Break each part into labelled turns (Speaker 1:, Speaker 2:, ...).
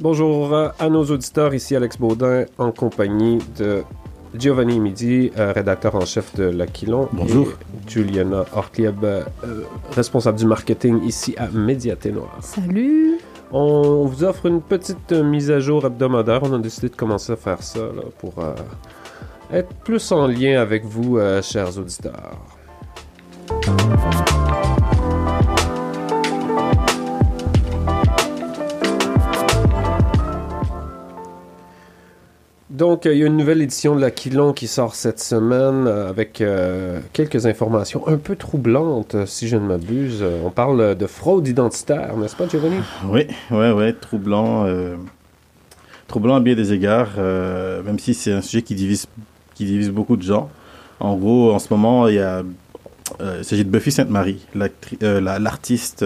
Speaker 1: Bonjour à nos auditeurs, ici Alex Baudin en compagnie de Giovanni Midi, euh, rédacteur en chef de L'Aquilon.
Speaker 2: Bonjour.
Speaker 1: Et Juliana Ortlieb, euh, responsable du marketing ici à Médiaté Noire.
Speaker 3: Salut!
Speaker 1: On vous offre une petite mise à jour hebdomadaire. On a décidé de commencer à faire ça pour euh, être plus en lien avec vous, euh, chers auditeurs. Donc, euh, il y a une nouvelle édition de l'Aquilon qui sort cette semaine euh, avec euh, quelques informations un peu troublantes, si je ne m'abuse. On parle de fraude identitaire, n'est-ce pas, Giovanni?
Speaker 2: Oui, ouais, ouais, troublant. troublant à bien des égards, même si c'est un sujet qui divise, qui divise beaucoup de gens. En gros, en ce moment, il y a. s'agit de Buffy Sainte-Marie, l'artiste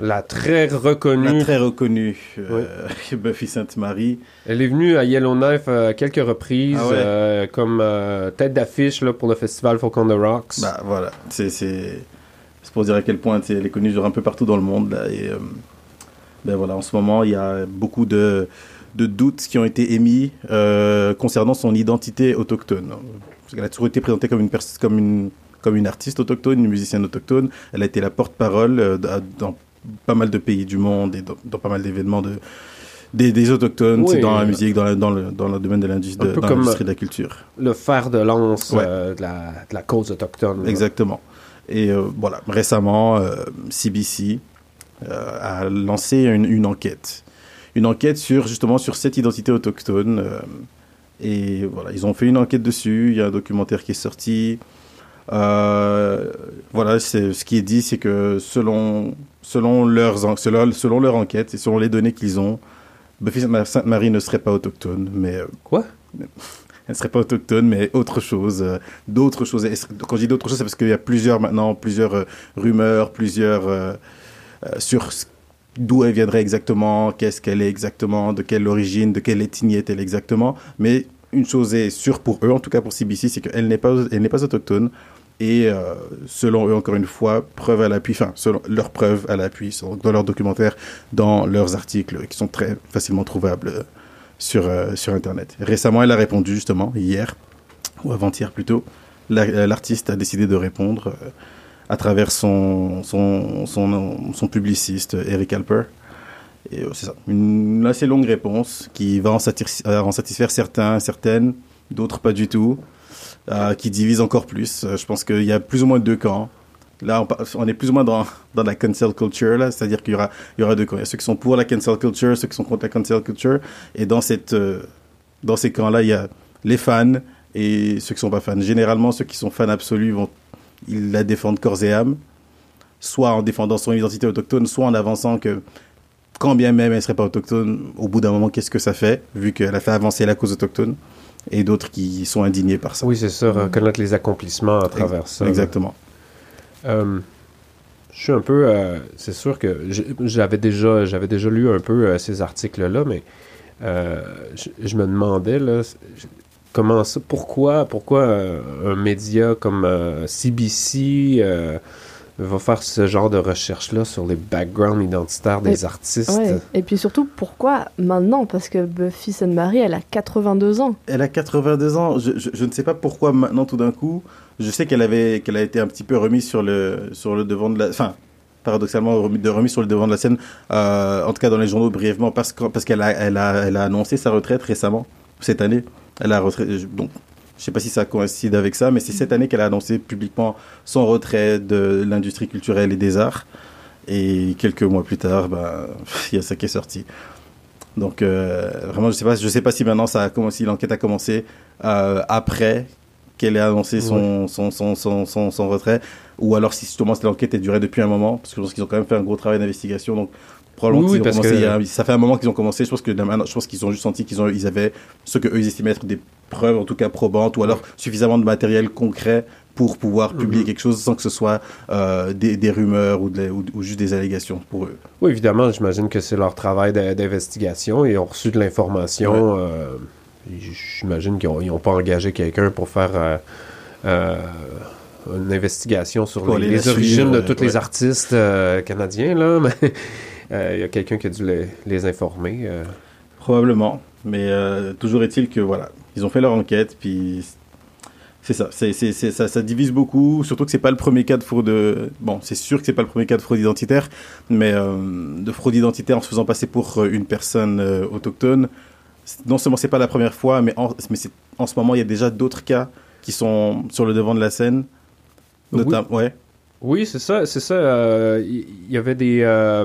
Speaker 1: La très reconnue.
Speaker 2: la très reconnue euh, Buffy Sainte-Marie.
Speaker 1: Elle est venue à Yellowknife euh, à quelques reprises
Speaker 2: Ah ouais.
Speaker 1: euh, comme euh, tête d'affiche pour le festival Folk on the Rocks.
Speaker 2: Bah voilà, c'est c'est c'est pour dire à quel point elle est connue genre un peu partout dans le monde là et ben voilà, en ce moment, il y a beaucoup de de doutes qui ont été émis concernant son identité autochtone. Parce qu'elle a toujours été présentée comme une pers- comme une comme une artiste autochtone, une musicienne autochtone. Elle a été la porte-parole euh, dans pas mal de pays du monde et dans, dans pas mal d'événements de des, des autochtones,
Speaker 1: Oui,
Speaker 2: c'est dans la musique, dans, la- dans, le, dans le domaine de l'industrie de, de la culture.
Speaker 1: Le fer de lance
Speaker 2: Ouais.
Speaker 1: euh, de, la, de la cause autochtone. là.
Speaker 2: Exactement. Et euh, voilà, récemment, euh, CBC euh, a lancé une, une enquête. Une enquête sur, justement, sur cette identité autochtone. et voilà, ils ont fait une enquête dessus. Il y a un documentaire qui est sorti. Euh, voilà, ce qui est dit, c'est que selon, selon, leurs, selon, selon leur enquête et selon les données qu'ils ont, Buffy Sainte-Marie ne serait pas autochtone, mais euh,
Speaker 1: Quoi?
Speaker 2: elle ne serait pas autochtone, mais autre chose, euh, d'autres choses. Et Quand je dis d'autres choses, c'est parce qu'il y a plusieurs maintenant, plusieurs euh, rumeurs, plusieurs sur d'où elle viendrait exactement, qu'est-ce qu'elle est exactement, de quelle origine, de quelle ethnie est-elle exactement. Mais une chose est sûre pour eux, en tout cas pour CBC, c'est qu'elle n'est pas, elle n'est pas autochtone. Et euh, selon eux, encore une fois, preuve à l'appui, enfin, selon leurs preuves à l'appui, dans leurs documentaires, dans leurs articles qui sont très facilement trouvables euh, sur, euh, sur Internet. Récemment, elle a répondu justement, hier, ou avant-hier plutôt. La- L'artiste a décidé de répondre à travers son, son, son, publiciste, Eric Alper. C'est ça, une assez longue réponse qui va en, satis- euh, en satisfaire certains, certaines, d'autres pas du tout, euh, qui divise encore plus. Euh, je pense qu'il y a plus ou moins deux camps. Là, on, est plus ou moins dans, la cancel culture, là, c'est-à-dire qu'il y aura, il y aura deux camps. Il y a ceux qui sont pour la cancel culture, ceux qui sont contre la cancel culture. Et dans, cette, euh, dans ces camps-là, il y a les fans et ceux qui sont pas fans. Généralement, ceux qui sont fans absolus vont ils la défendent corps et âme, soit en défendant son identité autochtone, soit en avançant que quand bien même elle serait pas autochtone, au bout d'un moment, qu'est-ce que ça fait, vu qu'elle a fait avancer la cause autochtone, et d'autres qui sont indignés par ça.
Speaker 1: Oui, c'est ça, reconnaître les accomplissements à travers ça.
Speaker 2: Exactement.
Speaker 1: Euh, je suis un peu. euh, c'est sûr que j'avais déjà, j'avais déjà lu un peu euh, ces articles-là, mais je, je me demandais là, comment ça, pourquoi, pourquoi un média comme CBC va faire ce genre de recherche-là sur les backgrounds identitaires des artistes.
Speaker 3: Ouais. Et puis surtout, pourquoi maintenant? Parce que Buffy Sainte-Marie, elle a 82 ans.
Speaker 2: Elle a 82 ans. Je, je, je ne sais pas pourquoi maintenant tout d'un coup. Je sais qu'elle avait qu'elle a été un petit peu remise sur le sur le devant de la. Enfin, paradoxalement remis, de remise sur le devant de la scène. euh, en tout cas dans les journaux brièvement parce que parce qu'elle a elle a elle a annoncé sa retraite récemment cette année. Elle a retraite donc. Je sais pas si ça coïncide avec ça, mais c'est cette année qu'elle a annoncé publiquement son retrait de l'industrie culturelle et des arts. Et quelques mois plus tard, ben, il y a ça qui est sorti. Donc euh, vraiment, je sais pas, je sais pas si maintenant ça a commencé, si l'enquête a commencé euh, après qu'elle ait annoncé son, son, son, son, retrait, ou alors si justement l'enquête a duré depuis un moment, parce que je pense qu'ils ont quand même fait un gros travail d'investigation, donc probablement
Speaker 1: Oui,
Speaker 2: ont
Speaker 1: parce
Speaker 2: commencé
Speaker 1: que-
Speaker 2: a- ça fait un moment qu'ils ont commencé, je pense que maintenant, je pense qu'ils ont juste senti qu'ils ont, ils avaient ce que eux ils estimaient être des preuves en tout cas probantes, ou alors suffisamment de matériel concret pour pouvoir publier
Speaker 1: Mhm.
Speaker 2: quelque chose sans que ce soit euh, des, des rumeurs ou, de la- ou, ou juste des allégations pour eux.
Speaker 1: Oui, évidemment, j'imagine que c'est leur travail d'in- d'investigation. Ils ont reçu de l'information. euh, j'imagine qu'ils n'ont pas engagé quelqu'un pour faire euh, une investigation sur les, origines de
Speaker 2: euh,
Speaker 1: tous les
Speaker 2: ouais.
Speaker 1: artistes canadiens. Là, mais il y a quelqu'un qui a dû les, les informer. euh.
Speaker 2: Probablement. Mais euh, toujours est-il que voilà, ils ont fait leur enquête, puis c'est ça. C'est, c'est, c'est- ça, ça divise beaucoup, surtout que c'est pas le premier cas de fraude. euh, Bon, c'est sûr que c'est pas le premier cas de fraude identitaire, mais euh, de fraude identitaire en se faisant passer pour euh, une personne euh, autochtone. Non seulement c'est pas la première fois, mais en, mais c'est, en ce moment il y a déjà d'autres cas qui sont sur le devant de la scène.
Speaker 1: Oui.
Speaker 2: Notam- ouais.
Speaker 1: Oui, c'est ça. C'est ça. euh, Il il y, avait des, euh,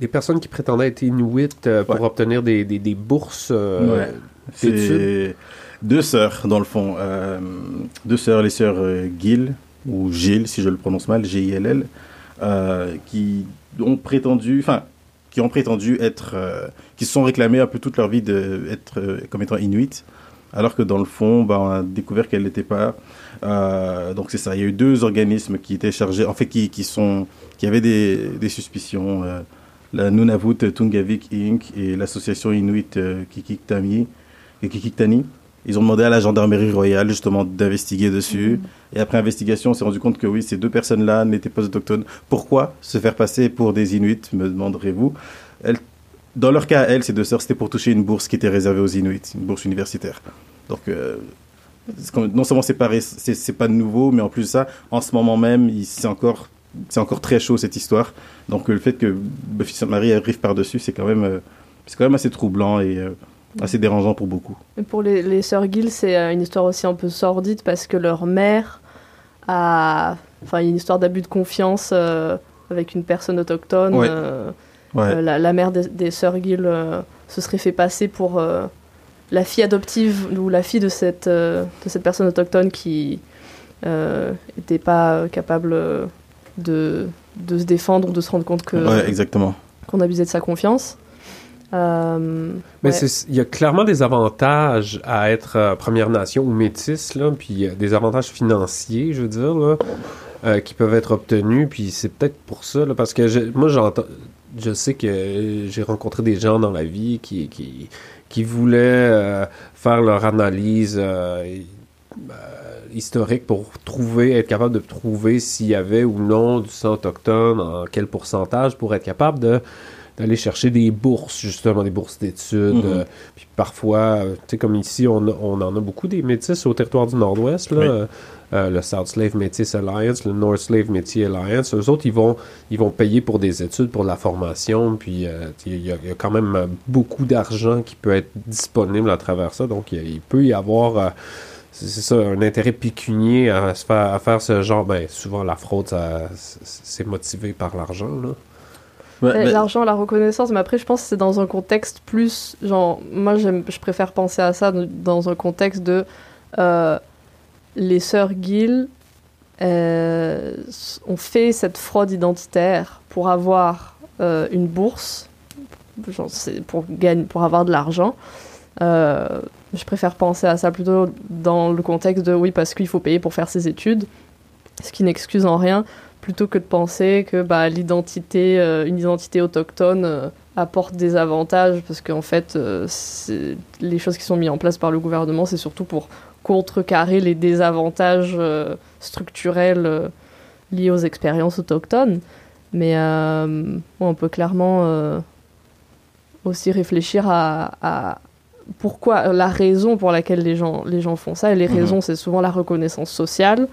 Speaker 1: des personnes qui prétendaient être inuits euh, pour
Speaker 2: Ouais.
Speaker 1: obtenir des, des, des bourses. euh,
Speaker 2: Ouais. C'est deux sœurs, dans le fond. Euh, deux sœurs, les sœurs euh, Gill, ou Gilles, si je le prononce mal, G-I-L-L, euh, qui ont prétendu, enfin, qui ont prétendu être, euh, qui se sont réclamés un peu toute leur vie d'être comme étant inuit, alors que dans le fond, bah, on a découvert qu'elles n'étaient pas. Euh, donc c'est ça, il y a eu deux organismes qui étaient chargés, en fait, qui, qui sont, qui avaient des, des suspicions. euh, la Nunavut Tungavik Inc. et l'association Inuit euh, Kikiktami et Kikiktani. Ils ont demandé à la gendarmerie royale justement d'investiguer dessus. Et après investigation, on s'est rendu compte que oui, ces deux personnes-là n'étaient pas autochtones. Pourquoi se faire passer pour des Inuits, me demanderez-vous Elles- Dans leur cas, elles, ces deux sœurs, c'était pour toucher une bourse qui était réservée aux Inuits, une bourse universitaire. Donc, euh, non seulement c'est pas, c'est pas nouveau, mais en plus de ça, en ce moment même, c'est encore, c'est encore très chaud cette histoire. Donc, le fait que Buffy Sainte-Marie arrive par-dessus, c'est quand même, euh, c'est quand même assez troublant et euh, assez dérangeant pour beaucoup.
Speaker 3: Et pour les, les sœurs Gill, c'est une histoire aussi un peu sordide parce que leur mère a. Enfin, une histoire d'abus de confiance euh, avec une personne autochtone.
Speaker 2: Ouais.
Speaker 3: euh,
Speaker 2: Ouais.
Speaker 3: euh, la, la mère des, des sœurs Gill euh, se serait fait passer pour euh, la fille adoptive ou la fille de cette, euh, de cette personne autochtone qui n'était pas capable de, de se défendre ou de se rendre compte que
Speaker 2: ouais, exactement.
Speaker 3: qu'on abusait de sa confiance. Euh,
Speaker 1: Mais
Speaker 3: ouais.
Speaker 1: il y a clairement des avantages à être euh, Première Nation ou métisse, là, puis euh, des avantages financiers, je veux dire, là, euh, qui peuvent être obtenus, puis c'est peut-être pour ça, là, parce que moi, j'entends, je sais que j'ai rencontré des gens dans la vie qui, qui, qui voulaient euh, faire leur analyse euh, euh, historique pour trouver, être capable de trouver s'il y avait ou non du sang autochtone, en quel pourcentage, pour être capable de d'aller chercher des bourses, justement, des bourses d'études.
Speaker 2: Mhm.
Speaker 1: euh, puis parfois, euh, tu sais, comme ici, on, on en a beaucoup des métis au territoire du Nord-Ouest, là.
Speaker 2: Oui.
Speaker 1: euh, le South Slave Métis Alliance, le North Slave Métis Alliance, eux autres, ils vont, ils vont payer pour des études, pour de la formation, puis euh, il y, a- il y a quand même beaucoup d'argent qui peut être disponible à travers ça, donc il, peut y avoir, euh, c'est ça, un intérêt pécunier à, se faire, à faire ce genre, ben souvent la fraude, c'est c'est motivé par l'argent, là.
Speaker 2: Ouais, mais-
Speaker 3: L'argent, la reconnaissance, mais après, je pense que c'est dans un contexte plus. Genre, moi, je préfère penser à ça dans- un contexte de. euh, les sœurs Gill euh, ont fait cette fraude identitaire pour avoir euh, une bourse, genre, pour, gagner, pour avoir de l'argent. Je préfère penser à ça plutôt dans le contexte de oui, parce qu'il faut payer pour faire ses études, ce qui n'excuse en rien plutôt que de penser que bah, l'identité, euh, une identité autochtone euh, apporte des avantages, parce qu'en fait, euh, les choses qui sont mises en place par le gouvernement, c'est surtout pour contrecarrer les désavantages structurels liés aux expériences autochtones. Mais on peut clairement aussi réfléchir à, à pourquoi, la raison pour laquelle les gens, les gens font ça. Et les
Speaker 2: Mhm.
Speaker 3: raisons, c'est souvent la reconnaissance sociale,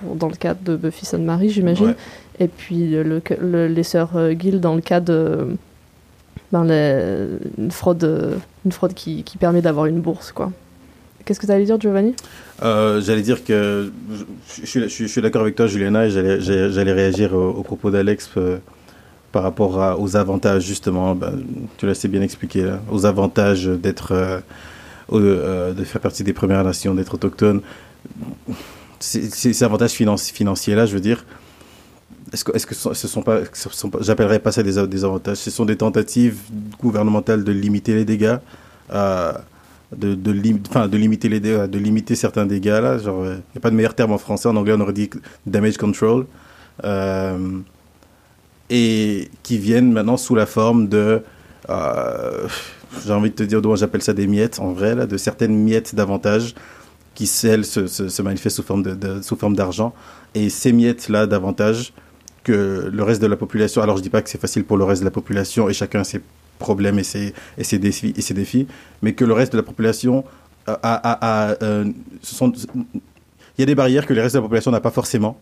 Speaker 3: pour- dans le cadre de Buffy Sainte-Marie, j'imagine.
Speaker 2: Ouais.
Speaker 3: Et puis euh, le, le- les sœurs euh, Gill dans le cas de ben, une fraude, euh, une fraude qui, qui permet d'avoir une bourse. quoi. Qu'est-ce que tu allais dire, Giovanni?
Speaker 2: Euh, j'allais dire que je, je suis, je suis- je suis d'accord avec toi, Juliana, et j'allais, réagir au, au propos d'Alex euh, par rapport à- aux avantages, justement. Ben, tu l'as assez bien expliqué, là, aux avantages d'être, euh, euh, de faire partie des Premières Nations, d'être autochtone. Ces, avantages financi- financiers-là, je veux dire, est-ce que, que ce ce sont pas, j'appellerais pas ça des, avantages, ce sont des tentatives gouvernementales de limiter les dégâts, euh, de, limiter certains dégâts là, genre, il n'y a pas de meilleur terme en français, en anglais on aurait dit damage control, euh, et qui viennent maintenant sous la forme de, euh, j'ai envie de te dire, moi j'appelle ça des miettes en vrai, là, de certaines miettes d'avantages qui, celles, se, se, manifestent sous forme de, sous forme d'argent. Et ces miettes-là d'avantages que le reste de la population, alors je dis pas que c'est facile pour le reste de la population et chacun ses problèmes et ses, et ses, défis, et ses défis, mais que le reste de la population a, a, a- euh, il y a des barrières que le reste de la population n'a pas forcément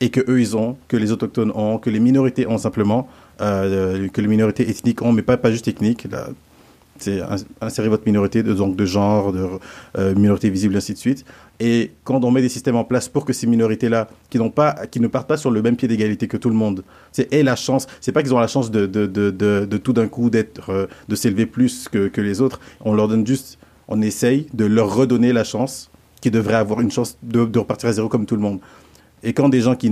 Speaker 2: et que eux ils ont, que les autochtones ont, que les minorités ont simplement, euh, que les minorités ethniques ont, mais pas, pas juste ethniques. Là, c'est ins- insérer votre minorité, de, donc de genre, de euh, minorité visible, ainsi de suite. Et quand on met des systèmes en place pour que ces minorités-là, qui qui ne partent pas sur le même pied d'égalité que tout le monde, c'est aient la chance. C'est pas qu'ils ont la chance de, de, de, de, tout d'un coup d'être, euh, de s'élever plus que, que les autres. On leur donne juste, on essaye de leur redonner la chance, qui devraient avoir une chance de, de repartir à zéro comme tout le monde. Et quand des gens qui,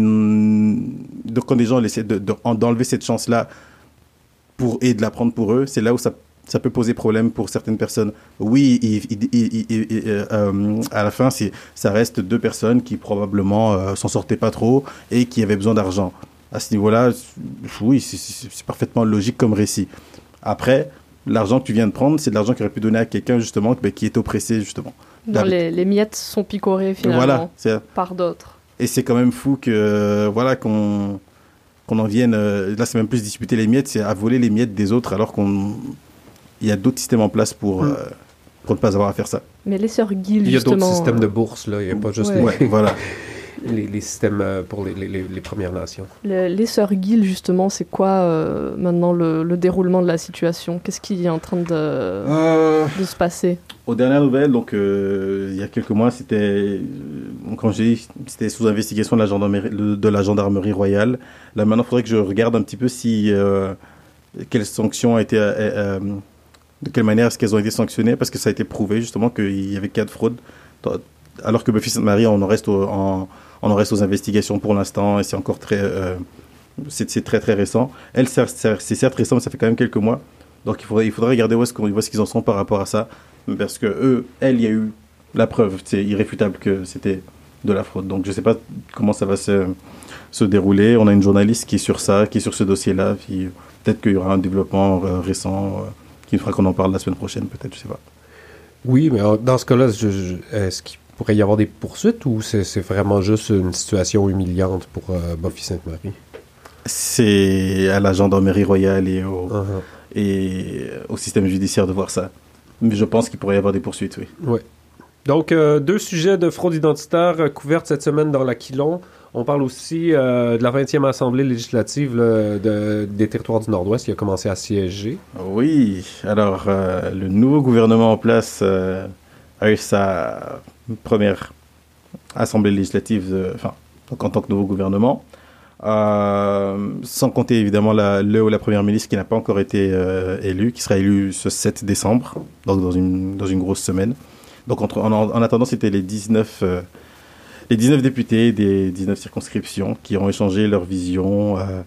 Speaker 2: quand des gens essaient de, de- d'enlever cette chance-là pour et de la prendre pour eux, c'est là où ça, ça peut poser problème pour certaines personnes. Oui, il- il- il- euh, euh, à la fin, ça reste deux personnes qui probablement euh, s'en sortaient pas trop et qui avaient besoin d'argent. À ce niveau-là, oui, c'est, parfaitement logique comme récit. Après, l'argent que tu viens de prendre, c'est de l'argent qu'il aurait pu donner à quelqu'un justement ben, qui est oppressé justement.
Speaker 3: Dans les, les miettes sont picorées finalement
Speaker 2: Voilà,
Speaker 3: par d'autres.
Speaker 2: et c'est quand même fou que voilà qu'on qu'on en vienne. euh, là, c'est même plus disputer les miettes, c'est à voler les miettes des autres, alors qu'on il y a d'autres systèmes en place pour euh, pour ne pas avoir à faire ça.
Speaker 3: Mais les sœurs Gill,
Speaker 1: Il y a d'autres
Speaker 3: justement.
Speaker 1: systèmes
Speaker 3: euh,
Speaker 1: de bourse, là. Il n'y a pas juste
Speaker 3: Ouais.
Speaker 2: Ouais, voilà.
Speaker 1: les, les, les systèmes euh, pour les, les, les- les Premières Nations.
Speaker 3: le- les sœurs Gill, justement, c'est quoi euh, maintenant le, le déroulement de la situation? Qu'est-ce qui est en train de,
Speaker 2: Euh,
Speaker 3: de se passer?
Speaker 2: Aux dernières nouvelles, donc euh, il y a quelques mois, c'était euh, quand j'ai dit c'était sous investigation de la gendarmerie de la gendarmerie royale. Là maintenant, il faudrait que je regarde un petit peu si euh, quelles sanctions ont été euh, euh, de quelle manière est-ce qu'elles ont été sanctionnées? Parce que ça a été prouvé justement qu'il y avait cas de fraude alors que Buffy Sainte-Marie on en reste aux investigations pour l'instant et c'est encore très euh, c'est très très récent. Elle c'est certes récent mais ça fait quand même quelques mois. Donc il faudrait regarder où est-ce qu'ils en sont par rapport à ça parce que eux elle il y a eu la preuve c'est irréfutable que c'était de la fraude. Donc je sais pas comment ça va se se dérouler. On a une journaliste qui est sur ça, qui est sur ce dossier-là. Peut-être qu'il y aura un développement euh, récent euh, qui fera qu'on en parle la semaine prochaine, peut-être, je sais pas.
Speaker 1: Oui, mais euh, dans ce cas-là, est-ce qu'il pourrait y avoir des poursuites ou c'est vraiment juste une situation humiliante pour euh, Buffy Sainte-Marie?
Speaker 2: C'est à la gendarmerie royale et au,
Speaker 1: Uh-huh.
Speaker 2: et au système judiciaire de voir ça. Mais je pense qu'il pourrait y avoir des poursuites, oui.
Speaker 1: Ouais. Donc, euh, deux sujets de fraude identitaire euh, couvertes cette semaine dans l'Aquilon. On parle aussi euh, de la 20e Assemblée législative des territoires du Nord-Ouest qui a commencé à siéger.
Speaker 2: Oui, alors euh, le nouveau gouvernement en place euh, a eu sa première assemblée législative, enfin, en tant que nouveau gouvernement. Sans compter évidemment le ou la première ministre qui n'a pas encore été élue, qui sera élue ce 7 décembre, donc dans une, dans une grosse semaine. Donc entre, en, en attendant, c'était les 19, euh, les 19 députés des 19 circonscriptions qui ont échangé leur vision euh,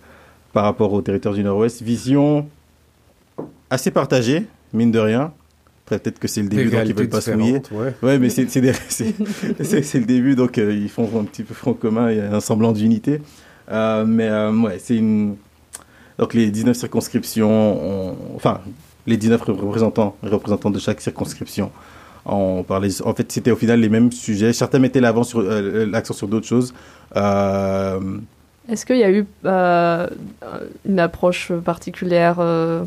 Speaker 2: par rapport au territoire du Nord-Ouest. Vision assez partagée, mine de rien. Après, peut-être que c'est le début, donc ils veulent pas se mouiller.
Speaker 1: ouais.
Speaker 2: Ouais, mais c'est c'est des- c'est- le début, donc euh, ils font un petit peu front commun, il y a un semblant d'unité. Euh, mais ouais, c'est une. Donc les 19 circonscriptions, ont- enfin, les 19 représentants, représentants de chaque circonscription on parlait. En fait, c'était au final les mêmes sujets. Certains mettaient l'avant sur euh, l'accent sur d'autres choses. Euh,
Speaker 3: Est-ce qu'il y a eu euh, une approche particulière,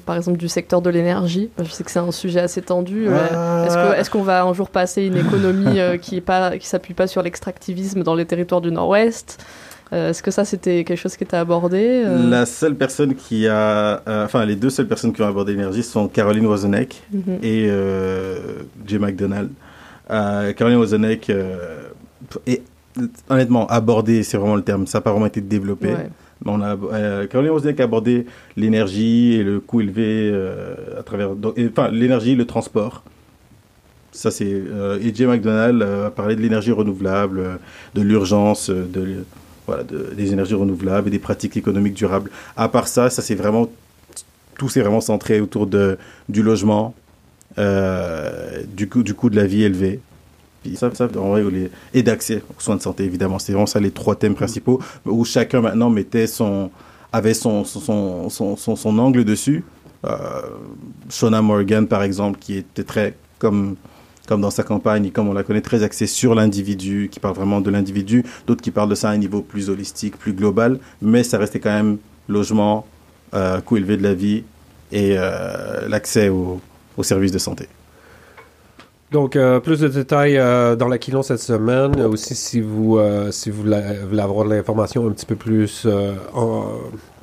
Speaker 3: par exemple, du secteur de l'énergie? Je sais que c'est un sujet assez tendu. Est-ce qu'on va un jour passer une économie qui ne s'appuie pas sur l'extractivisme dans les territoires du Nord-Ouest? Euh, Est-ce que ça, c'était quelque chose qui était abordé euh
Speaker 2: La seule personne qui a, euh, enfin les deux seules personnes qui ont abordé l'énergie sont Caroline Wozenek
Speaker 3: Mhm.
Speaker 2: et euh, Jay McDonald. Caroline euh, est honnêtement abordé, c'est vraiment le terme, ça n'a pas vraiment été développé.
Speaker 3: Ouais.
Speaker 2: Mais on a, Caroline Wozenek a abordé l'énergie et le coût élevé à travers, et, enfin l'énergie, le transport. Ça, c'est euh, E.J. McDonald a parlé de l'énergie renouvelable, de l'urgence, de, voilà, de- des énergies renouvelables et des pratiques économiques durables. À part ça, ça c'est vraiment tout s'est vraiment centré autour de du logement, euh, du coût du coût de la vie élevé. Ça, ça en les- et d'accès aux soins de santé évidemment. C'est vraiment ça les trois thèmes principaux où chacun maintenant mettait son avait son, son, son- son angle dessus. Euh, Shona Morgan par exemple qui était très comme comme dans sa campagne, comme on la connaît, très axée sur l'individu, qui parle vraiment de l'individu, d'autres qui parlent de ça à un niveau plus holistique, plus global, mais ça restait quand même logement, euh, coût élevé de la vie et euh, l'accès aux, services de santé.
Speaker 1: Donc, euh, plus de détails dans l'Aquilon cette semaine. Aussi, si vous, si vous voulez, avoir de l'information un petit peu plus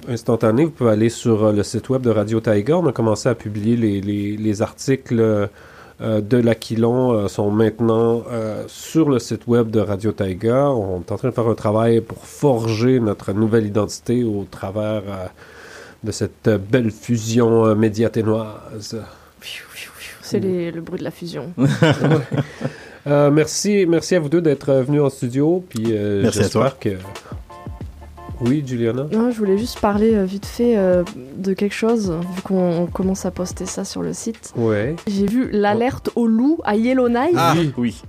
Speaker 1: instantanée, vous pouvez aller sur le site web de Radio Tiger. On a commencé à publier les articles euh, de l'Aquilon euh, sont maintenant euh, sur le site web de Radio Tiger. On est en train de faire un travail pour forger notre nouvelle identité au travers euh, de cette belle fusion euh, médiaténoise.
Speaker 3: C'est les- le bruit de la fusion.
Speaker 1: Euh, merci, merci à vous deux d'être venus en studio. Puis euh,
Speaker 2: Merci à toi.
Speaker 1: j'espère que. Oui, Juliana.
Speaker 3: Non, je voulais juste parler euh, vite fait euh, de quelque chose, vu qu'on on commence à poster ça sur le site.
Speaker 1: Ouais.
Speaker 3: J'ai vu l'alerte au loup à Yellowknife.
Speaker 2: Ah
Speaker 1: Oui.
Speaker 2: oui.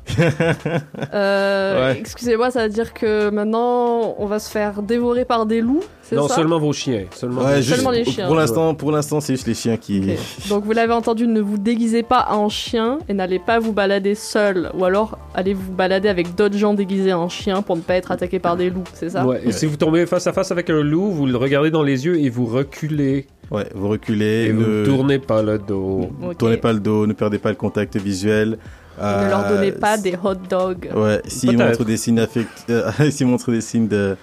Speaker 3: Euh,
Speaker 2: Ouais.
Speaker 3: Excusez-moi, ça veut dire que maintenant on va se faire dévorer par des loups, c'est
Speaker 1: Non,
Speaker 3: ça
Speaker 1: seulement vos chiens. Seulement
Speaker 2: Ouais,
Speaker 1: vos
Speaker 2: juste-
Speaker 3: Seulement les chiens.
Speaker 2: Pour l'instant, pour l'instant, c'est juste les chiens qui.
Speaker 3: Donc vous l'avez entendu, ne vous déguisez pas en chien et n'allez pas vous balader seul, ou alors allez vous balader avec d'autres gens déguisés en chien pour ne pas être attaqué par des loups, c'est ça
Speaker 1: Ouais, et
Speaker 2: Ouais.
Speaker 1: si vous tombez face à face avec un loup, vous le regardez dans les yeux et vous reculez.
Speaker 2: Ouais, vous reculez,
Speaker 1: Et vous
Speaker 2: ne
Speaker 1: ne tournez pas le dos.
Speaker 3: Ok.
Speaker 2: tournez pas le dos, ne perdez pas le contact visuel.
Speaker 3: Ne leur donnez
Speaker 2: Euh,
Speaker 3: pas des hot dogs.
Speaker 2: Ouais, s'ils montrent des signes affect... euh, s'ils montrent des signes de,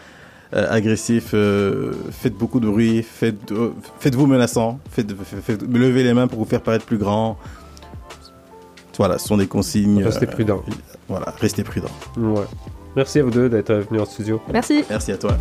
Speaker 2: euh, agressifs, euh, faites beaucoup de bruit, faites, euh, faites-vous menaçant, faites, faites- faites- levez les mains pour vous faire paraître plus grand. Voilà, ce sont des consignes.
Speaker 1: Restez
Speaker 2: euh,
Speaker 1: prudent.
Speaker 2: Voilà, restez prudent.
Speaker 1: Ouais. Merci à vous deux d'être venus en studio.
Speaker 3: Merci.
Speaker 2: Merci à toi.